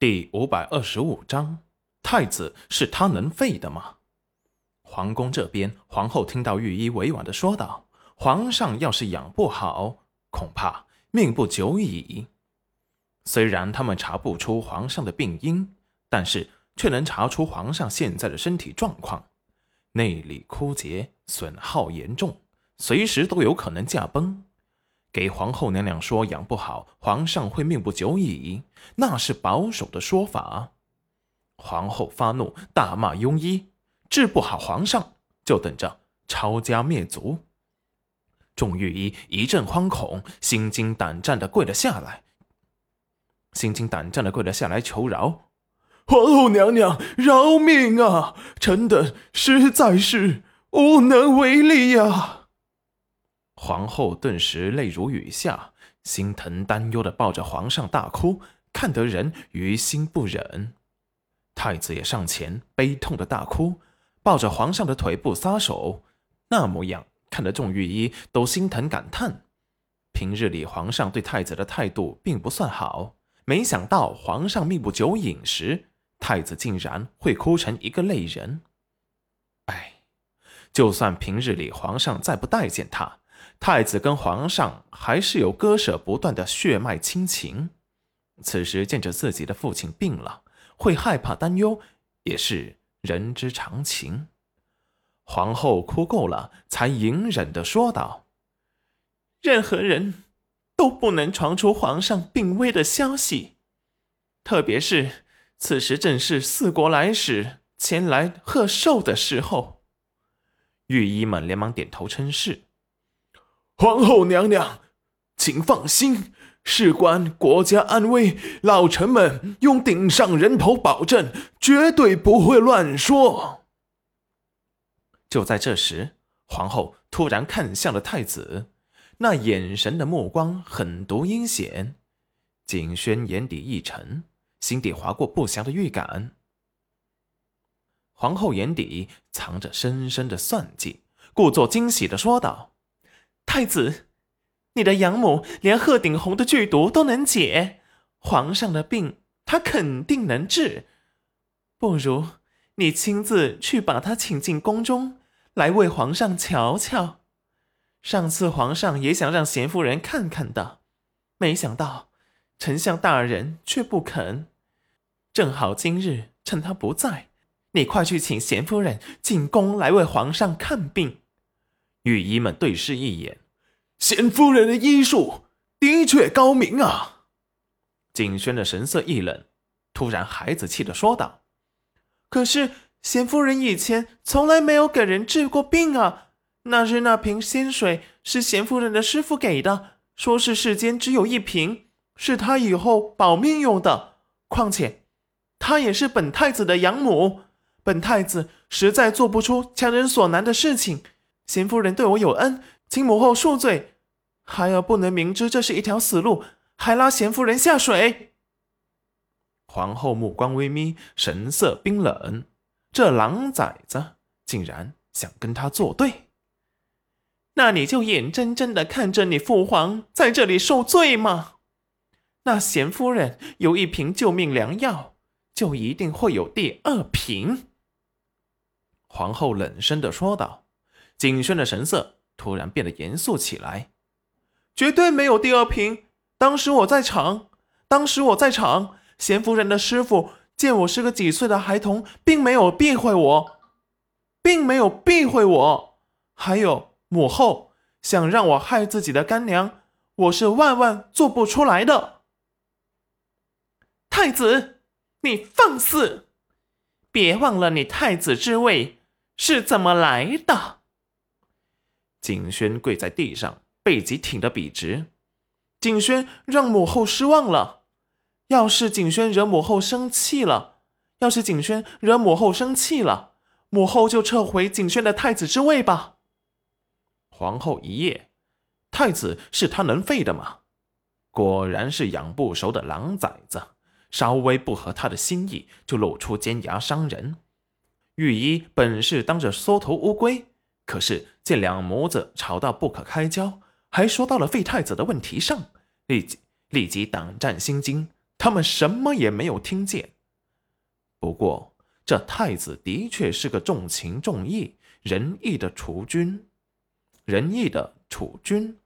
第五百二十五章，太子是他能废的吗？皇宫这边，皇后听到御医委婉的说道：“皇上要是养不好，恐怕命不久矣。”虽然他们查不出皇上的病因，但是却能查出皇上现在的身体状况：内里枯竭，损耗严重，随时都有可能驾崩。给皇后娘娘说养不好，皇上会命不久矣，那是保守的说法。皇后发怒，大骂庸医，治不好皇上，就等着抄家灭族。众御医一阵惶恐，心惊胆战的跪了下来，心惊胆战的跪了下来求饶：“皇后娘娘，饶命啊！臣等实在是无能为力呀！”皇后顿时泪如雨下，心疼担忧的抱着皇上大哭，看得人于心不忍。太子也上前悲痛的大哭，抱着皇上的腿不撒手，那模样看得众御医都心疼感叹。平日里皇上对太子的态度并不算好，没想到皇上命不久矣时，太子竟然会哭成一个泪人。哎，就算平日里皇上再不待见他。太子跟皇上还是有割舍不断的血脉亲情，此时见着自己的父亲病了，会害怕担忧，也是人之常情。皇后哭够了，才隐忍的说道：“任何人都不能传出皇上病危的消息，特别是此时正是四国来使前来贺寿的时候。”御医们连忙点头称是。皇后娘娘，请放心，事关国家安危，老臣们用顶上人头保证，绝对不会乱说。就在这时，皇后突然看向了太子，那眼神的目光狠毒阴险。景轩眼底一沉，心底划过不祥的预感。皇后眼底藏着深深的算计，故作惊喜的说道。太子，你的养母连鹤顶红的剧毒都能解，皇上的病她肯定能治。不如你亲自去把她请进宫中来为皇上瞧瞧。上次皇上也想让贤夫人看看的，没想到丞相大人却不肯。正好今日趁他不在，你快去请贤夫人进宫来为皇上看病。御医们对视一眼，贤夫人的医术的确高明啊。景轩的神色一冷，突然孩子气的说道：“可是贤夫人以前从来没有给人治过病啊！那日那瓶仙水是贤夫人的师傅给的，说是世间只有一瓶，是他以后保命用的。况且，她也是本太子的养母，本太子实在做不出强人所难的事情。”贤夫人对我有恩，请母后恕罪。孩儿不能明知这是一条死路，还拉贤夫人下水。皇后目光微眯，神色冰冷。这狼崽子竟然想跟他作对，那你就眼睁睁的看着你父皇在这里受罪吗？那贤夫人有一瓶救命良药，就一定会有第二瓶。皇后冷声的说道。景轩的神色突然变得严肃起来，绝对没有第二瓶。当时我在场，当时我在场。贤夫人的师傅见我是个几岁的孩童，并没有避讳我，并没有避讳我。还有母后想让我害自己的干娘，我是万万做不出来的。太子，你放肆！别忘了你太子之位是怎么来的。景轩跪在地上，背脊挺得笔直。景轩让母后失望了。要是景轩惹母后生气了，要是景轩惹母后生气了，母后就撤回景轩的太子之位吧。皇后一夜，太子是他能废的吗？果然是养不熟的狼崽子，稍微不合他的心意，就露出尖牙伤人。御医本是当着缩头乌龟。可是见两母子吵到不可开交，还说到了废太子的问题上，立即立即胆战心惊，他们什么也没有听见。不过，这太子的确是个重情重义、仁义的储君，仁义的储君。